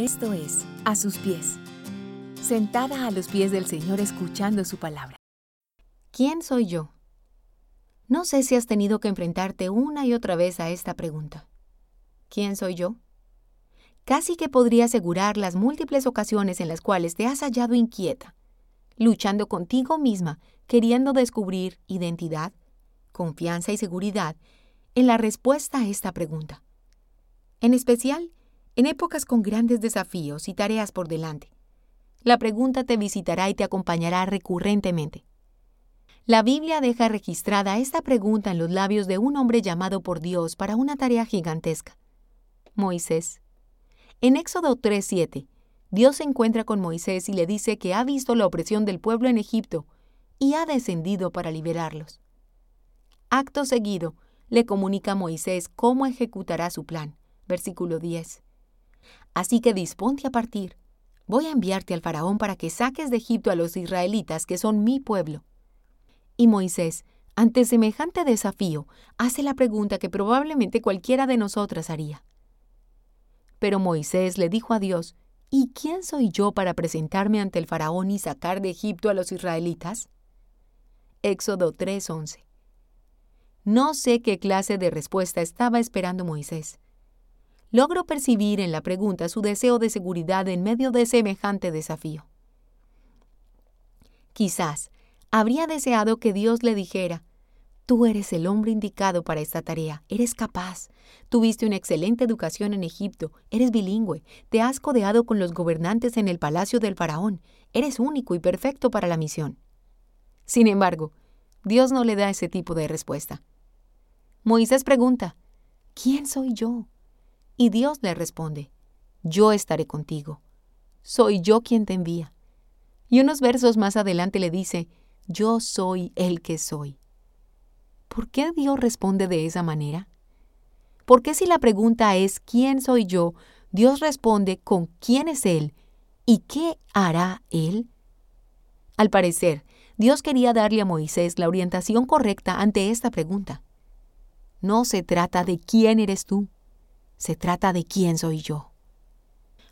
Esto es A sus pies, sentada a los pies del Señor escuchando su palabra. ¿Quién soy yo? No sé si has tenido que enfrentarte una y otra vez a esta pregunta. ¿Quién soy yo? Casi que podría asegurar las múltiples ocasiones en las cuales te has hallado inquieta, luchando contigo misma, queriendo descubrir identidad, confianza y seguridad en la respuesta a esta pregunta. En especial, en épocas con grandes desafíos y tareas por delante. La pregunta te visitará y te acompañará recurrentemente. La Biblia deja registrada esta pregunta en los labios de un hombre llamado por Dios para una tarea gigantesca. Moisés. En Éxodo 3:7, Dios se encuentra con Moisés y le dice que ha visto la opresión del pueblo en Egipto y ha descendido para liberarlos. Acto seguido, le comunica a Moisés cómo ejecutará su plan. Versículo 10. Así que disponte a partir. Voy a enviarte al faraón para que saques de Egipto a los israelitas, que son mi pueblo. Y Moisés, ante semejante desafío, hace la pregunta que probablemente cualquiera de nosotras haría. Pero Moisés le dijo a Dios, ¿Y quién soy yo para presentarme ante el faraón y sacar de Egipto a los israelitas? Éxodo 3:11. No sé qué clase de respuesta estaba esperando Moisés. Logro percibir en la pregunta su deseo de seguridad en medio de semejante desafío. Quizás habría deseado que Dios le dijera, Tú eres el hombre indicado para esta tarea, eres capaz, tuviste una excelente educación en Egipto, eres bilingüe, te has codeado con los gobernantes en el palacio del faraón, eres único y perfecto para la misión. Sin embargo, Dios no le da ese tipo de respuesta. Moisés pregunta, ¿quién soy yo? Y Dios le responde, yo estaré contigo. Soy yo quien te envía. Y unos versos más adelante le dice, yo soy el que soy. ¿Por qué Dios responde de esa manera? ¿Por qué si la pregunta es ¿quién soy yo? Dios responde con quién es Él y qué hará Él? Al parecer, Dios quería darle a Moisés la orientación correcta ante esta pregunta. No se trata de quién eres tú, se trata de quién soy yo.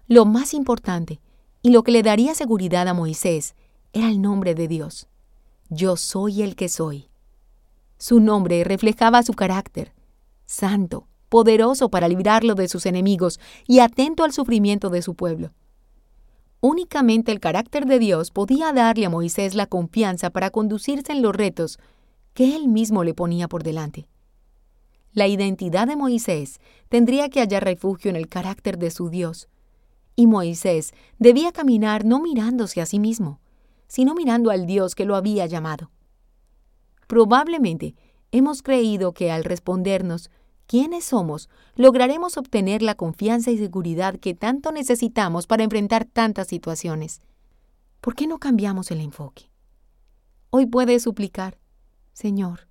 Lo más importante y lo que le daría seguridad a Moisés era el nombre de Dios. Yo soy el que soy. Su nombre reflejaba su carácter, santo, poderoso para librarlo de sus enemigos y atento al sufrimiento de su pueblo. Únicamente el carácter de Dios podía darle a Moisés la confianza para conducirse en los retos que él mismo le ponía por delante. La identidad de Moisés tendría que hallar refugio en el carácter de su Dios, y Moisés debía caminar no mirándose a sí mismo, sino mirando al Dios que lo había llamado. Probablemente hemos creído que al respondernos quiénes somos, lograremos obtener la confianza y seguridad que tanto necesitamos para enfrentar tantas situaciones. ¿Por qué no cambiamos el enfoque? Hoy puedes suplicar, Señor,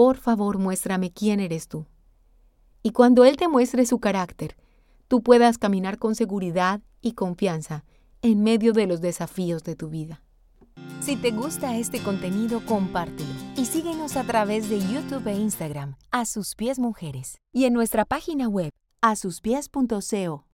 por favor muéstrame quién eres tú. Y cuando Él te muestre su carácter, tú puedas caminar con seguridad y confianza en medio de los desafíos de tu vida. Si te gusta este contenido, compártelo y síguenos a través de YouTube e Instagram, a sus pies mujeres, y en nuestra página web, a asuspies.co.